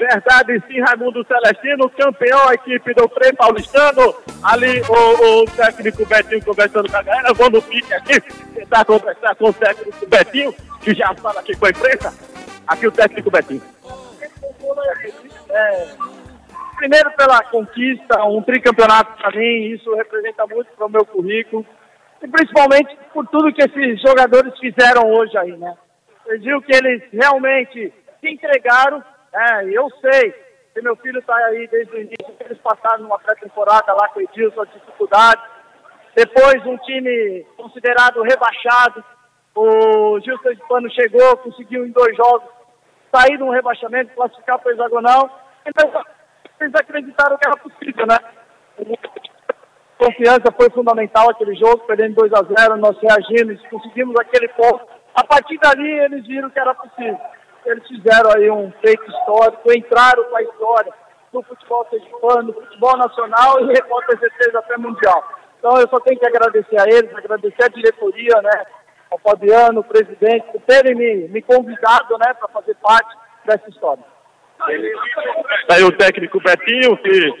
Verdade sim, Raimundo Celestino, campeão a equipe do Frei Paulistano. Ali o, o técnico Betinho conversando com a galera. Vou no pique aqui, tentar conversar com o técnico Betinho, que já fala aqui com a imprensa. Aqui o técnico Betinho. É, primeiro pela conquista, um tricampeonato para mim, isso representa muito para o meu currículo. E principalmente por tudo que esses jogadores fizeram hoje aí, né? Vocês viram que eles realmente se entregaram é, eu sei que meu filho está aí desde o início, eles passaram numa pré-temporada lá com o Edilson, dificuldade. Depois um time considerado rebaixado. O Gilson Pano chegou, conseguiu em dois jogos sair de um rebaixamento, classificar para o hexagonal. Então, eles acreditaram que era possível, né? Confiança foi fundamental aquele jogo, perdendo 2 a 0 nós reagimos, conseguimos aquele ponto. A partir dali eles viram que era possível eles fizeram aí um feito histórico, entraram com a história do futebol sergipano, do futebol nacional e com certeza até mundial. Então eu só tenho que agradecer a eles, agradecer a diretoria, né, ao Fabiano, o presidente, por terem me, me convidado, né, para fazer parte dessa história. Aí o técnico Betinho, que